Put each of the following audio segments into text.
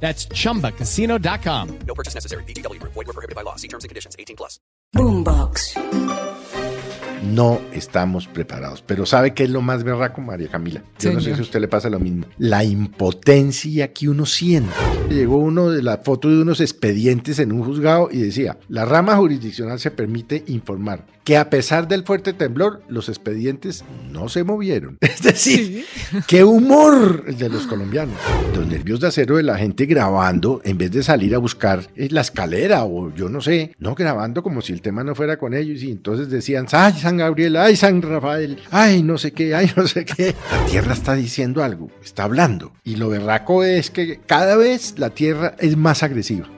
That's chumbacasino.com. No purchase necessary. BGW. Void were prohibited by law. See terms and conditions. 18 plus. Boombox. No estamos preparados. Pero ¿sabe qué es lo más berraco, María Camila? Yo no sé Señor. si a usted le pasa lo mismo. La impotencia que uno siente. Llegó uno de la foto de unos expedientes en un juzgado y decía, la rama jurisdiccional se permite informar que a pesar del fuerte temblor, los expedientes no se movieron. Es decir, qué humor el de los colombianos. Los nervios de acero de la gente grabando, en vez de salir a buscar eh, la escalera o yo no sé, no grabando como si el tema no fuera con ellos y entonces decían, ay San Gabriel, ay San Rafael, ay no sé qué, ay no sé qué. La tierra está diciendo algo, está hablando. Y lo berraco es que cada vez la tierra es más agresiva.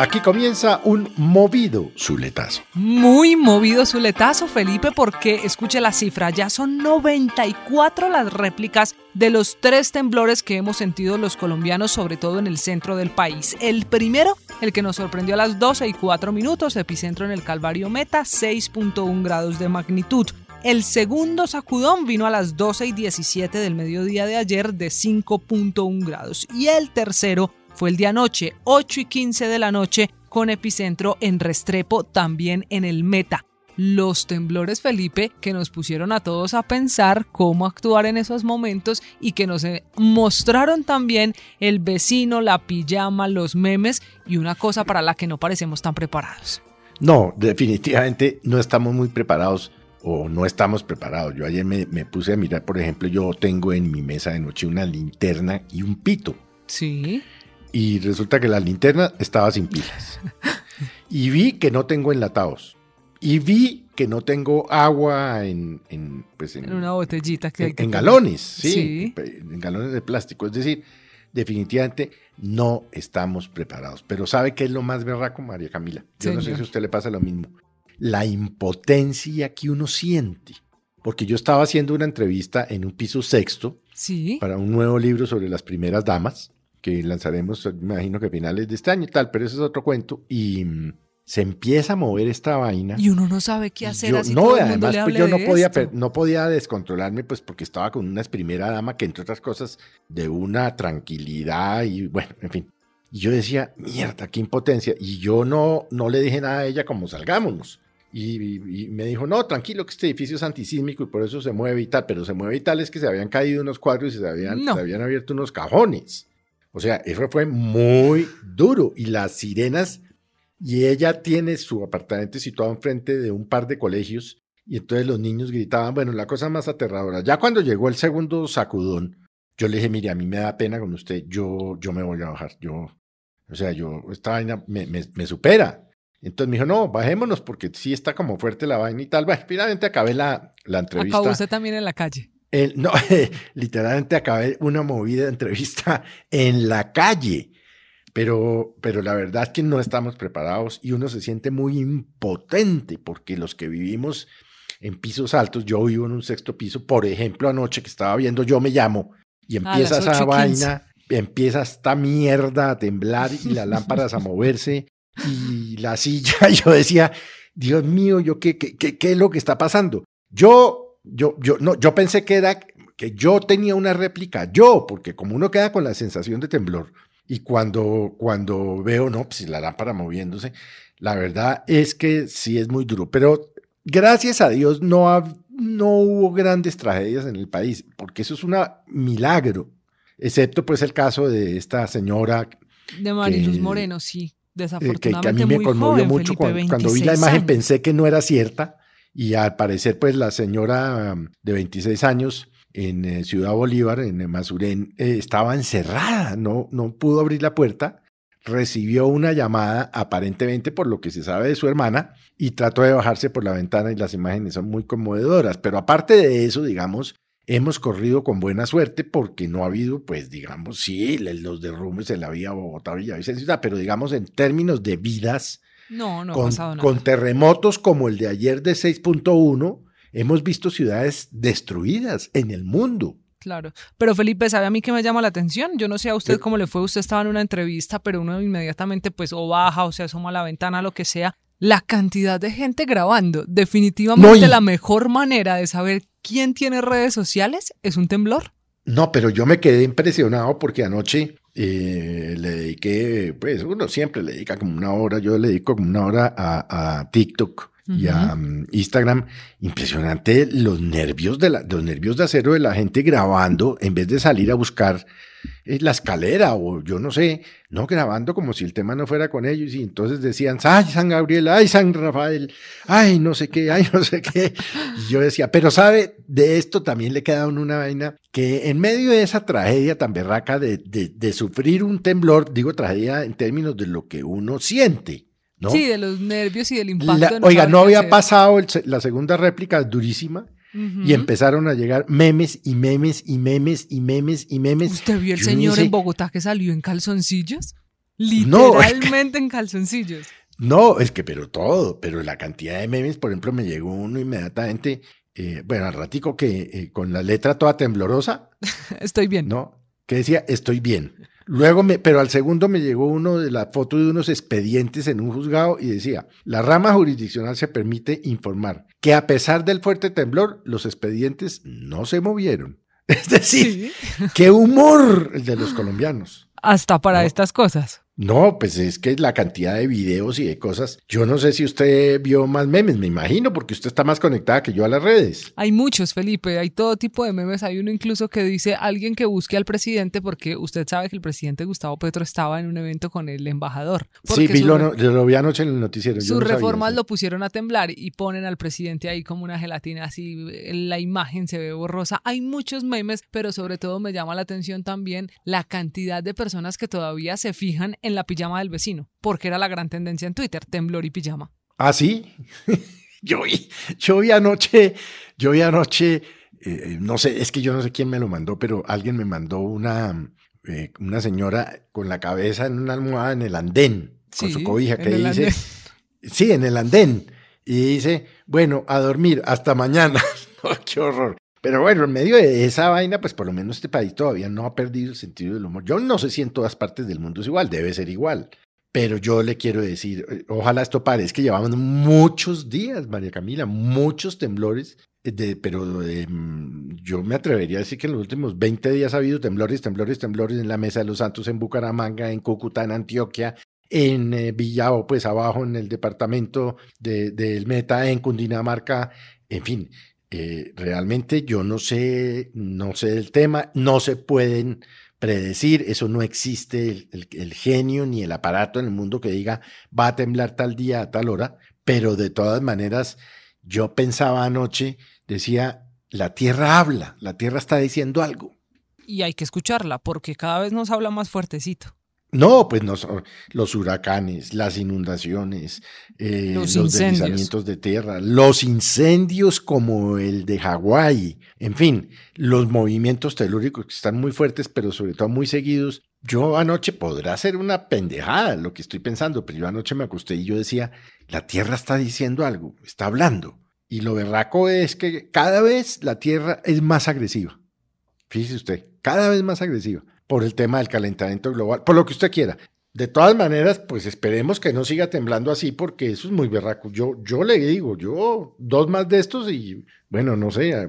Aquí comienza un movido zuletazo. Muy movido su letazo, Felipe, porque escuche la cifra, ya son 94 las réplicas de los tres temblores que hemos sentido los colombianos, sobre todo en el centro del país. El primero, el que nos sorprendió a las 12 y 4 minutos, epicentro en el Calvario Meta, 6.1 grados de magnitud. El segundo sacudón vino a las 12 y 17 del mediodía de ayer de 5.1 grados. Y el tercero fue el de anoche, 8 y 15 de la noche, con epicentro en Restrepo, también en el Meta. Los temblores, Felipe, que nos pusieron a todos a pensar cómo actuar en esos momentos y que nos eh, mostraron también el vecino, la pijama, los memes y una cosa para la que no parecemos tan preparados. No, definitivamente no estamos muy preparados o no estamos preparados. Yo ayer me, me puse a mirar, por ejemplo, yo tengo en mi mesa de noche una linterna y un pito. Sí. Y resulta que la linterna estaba sin pilas. Y vi que no tengo enlatados. Y vi que no tengo agua en, en, pues en, En una botellita que hay en, que en galones, sí, Sí. en galones de plástico. Es decir, definitivamente no estamos preparados. Pero ¿sabe qué es lo más berraco, María Camila? Yo no sé si a usted le pasa lo mismo. La impotencia que uno siente. Porque yo estaba haciendo una entrevista en un piso sexto Sí. para un nuevo libro sobre las primeras damas, que lanzaremos, me imagino que a finales de este año y tal, pero ese es otro cuento. Y mm, se empieza a mover esta vaina. Y uno no sabe qué hacer yo- así no, todo el mundo además le pues yo no podía, esto. no podía descontrolarme pues porque estaba con una primera dama que entre otras cosas de una tranquilidad y bueno, en fin. Y yo decía, mierda, qué impotencia. Y yo no, no le dije nada a ella como salgámonos. Y, me dijo, no, tranquilo que este edificio es antisísmico y por eso se mueve y tal, pero se mueve y tal es que se habían caído unos cuadros y se habían, No. se habían abierto unos cajones. O sea, eso fue muy duro. Y las sirenas, y ella tiene su apartamento situado enfrente de un par de colegios, y entonces los niños gritaban, bueno, la cosa más aterradora. Ya cuando llegó el segundo sacudón, yo le dije, mire, a mí me da pena con usted, yo, yo me voy a bajar, yo, o sea, yo, esta vaina me, me, me supera. Entonces me dijo, no, bajémonos porque sí está como fuerte la vaina y tal. Bueno, finalmente acabé la, la entrevista. Acabó usted también en la calle. El- no, literalmente acabé una movida de entrevista en la calle. Pero, pero la verdad es que no estamos preparados y uno se siente muy impotente porque los que vivimos en pisos altos, yo vivo en un sexto piso, por ejemplo, anoche que estaba viendo Yo me llamo y empieza esa 8 y 15. vaina, empieza esta mierda a temblar y las lámparas a moverse y la silla, yo decía, Dios mío, yo qué, qué, qué, qué es lo que está pasando. Yo, yo, yo, no, yo pensé que era que yo tenía una réplica, yo, porque como uno queda con la sensación de temblor, y cuando, cuando veo, no, pues la lámpara moviéndose, la verdad es que sí es muy duro, pero gracias a Dios no, ha- no hubo grandes tragedias en el país, porque eso es un milagro, excepto pues el caso de esta señora De Mariluz que- Moreno, sí. Eh, que, que a mí me conmovió joven, mucho Felipe, cuando, cuando vi la 26 imagen años. pensé que no era cierta. Y al parecer pues la señora um, de 26 años en eh, Ciudad Bolívar, en Mazurén, eh, estaba encerrada, no, no pudo abrir la puerta, recibió una llamada aparentemente por lo que se sabe de su hermana y trató de bajarse por la ventana y las imágenes son muy conmovedoras, pero aparte de eso, digamos, hemos corrido con buena suerte porque no ha habido, pues digamos, sí, los derrumbes en la vía Bogotá, Villavicencio, pero digamos en términos de vidas, no, no con, nada. con terremotos como el de ayer de 6.1, hemos visto ciudades destruidas en el mundo. Claro, pero Felipe, ¿sabe a mí que me llama la atención? Yo no sé a usted cómo le fue, usted estaba en una entrevista, pero uno inmediatamente pues o baja o se asoma a la ventana, lo que sea. La cantidad de gente grabando, definitivamente la mejor manera de saber quién tiene redes sociales es un temblor. No, pero yo me quedé impresionado porque anoche eh, le dediqué, pues uno siempre le dedica como una hora, yo le dedico como una hora a TikTok y a mm, Instagram, impresionante los nervios de la, los nervios de acero de la gente grabando en vez de salir a buscar la escalera o yo no sé, no grabando como si el tema no fuera con ellos y entonces decían, ay San Gabriel, ay San Rafael, ay no sé qué, ay no sé qué. Y yo decía, pero sabe, de esto también le queda una vaina que en medio de esa tragedia tan berraca de, de, de sufrir un temblor, digo tragedia en términos de lo que uno siente, Sí, de los nervios y del impacto. oiga, no había pasado la segunda réplica durísima. Y empezaron a llegar memes y memes y memes y memes y memes. ¿Usted vio el señor en Bogotá que salió en calzoncillos? Literalmente en calzoncillos. No, es que, pero todo, pero la cantidad de memes, por ejemplo, me llegó uno inmediatamente, eh, bueno, al ratico que eh, con la letra toda temblorosa. Estoy bien. No, que decía, estoy bien. Luego, me, pero al segundo me llegó uno de la foto de unos expedientes en un juzgado y decía, la rama jurisdiccional se permite informar que a pesar del fuerte temblor, los expedientes no se movieron. Es decir, qué humor el de los colombianos. Hasta para estas cosas. No, pues es que la cantidad de videos y de cosas. Yo no sé si usted vio más memes, me imagino, porque usted está más conectada que yo a las redes. Hay muchos, Felipe, hay todo tipo de memes. Hay uno incluso que dice alguien que busque al presidente, porque usted sabe que el presidente Gustavo Petro estaba en un evento con el embajador. Sí, vi lo, lo, vi anoche en el noticiero. Sus reformas lo pusieron a temblar y ponen al presidente ahí como una gelatina, así la imagen se ve borrosa. Hay muchos memes, pero sobre todo me llama la atención también la cantidad de personas que todavía se fijan en en la pijama del vecino, porque era la gran tendencia en Twitter, temblor y pijama. Ah, sí. yo vi, yo vi anoche, yo vi anoche, eh, no sé, es que yo no sé quién me lo mandó, pero alguien me mandó una, eh, una señora con la cabeza en una almohada en el andén, con su cobija, que dice, sí, en el andén, y dice, bueno, a dormir, hasta mañana. Qué horror. Pero bueno, en medio de esa vaina, pues por lo menos este país todavía no ha perdido el sentido del humor. Yo no sé si en todas partes del mundo es igual, debe ser igual. Pero yo le quiero decir, eh, ojalá esto pare, es que llevamos muchos días, María Camila, muchos temblores, eh, pero mm, yo me atrevería a decir que en los últimos 20 días ha habido temblores, temblores, temblores en la Mesa de los Santos, en Bucaramanga, en Cúcuta, en Antioquia, en eh, Villao, pues abajo en el departamento del de, Meta, en Cundinamarca, en fin, eh, realmente yo no sé, no sé del tema, no se pueden predecir, eso no existe el, genio ni el aparato en el mundo que diga va a temblar tal día a tal hora, pero de todas maneras yo pensaba anoche, decía, la Tierra habla, la Tierra está diciendo algo. Y hay que escucharla porque cada vez nos habla más fuertecito. No, pues no, los huracanes, las inundaciones, eh, los, deslizamientos de tierra, los incendios como el de Hawái, en fin, los movimientos telúricos que están muy fuertes, pero sobre todo muy seguidos. Yo anoche podrá ser una pendejada lo que estoy pensando, pero yo anoche me acosté y yo decía, la Tierra está diciendo algo, está hablando. Y lo berraco es que cada vez la Tierra es más agresiva. Fíjese usted, cada vez más agresiva por el tema del calentamiento global, por lo que usted quiera. De todas maneras, pues esperemos que no siga temblando así porque eso es muy berraco. Yo, yo le digo, yo dos más de estos y bueno, no sé,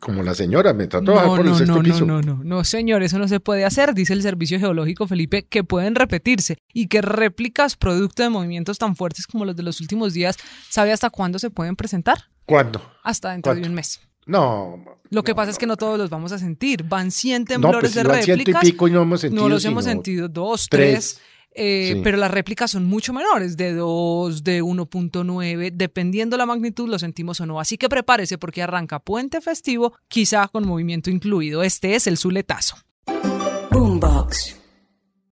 como la señora me trató de por el sexto no, piso. No, no, no, no, señor, eso no se puede hacer, dice el Servicio Geológico Felipe, que pueden repetirse y que réplicas producto de movimientos tan fuertes como los de los últimos días, ¿sabe hasta cuándo se pueden presentar? ¿Cuándo? Hasta dentro de un mes. No. Lo que pasa es que no todos los vamos a sentir. Van 100 temblores pues de réplicas. y pico y no hemos sentido. No los hemos sentido, dos, tres. Eh, pero las réplicas son mucho menores, de 2, de 1.9, dependiendo la magnitud lo sentimos o no. Así que prepárese porque arranca puente festivo, quizá con movimiento incluido. Este es el Zuletazo. Boombox.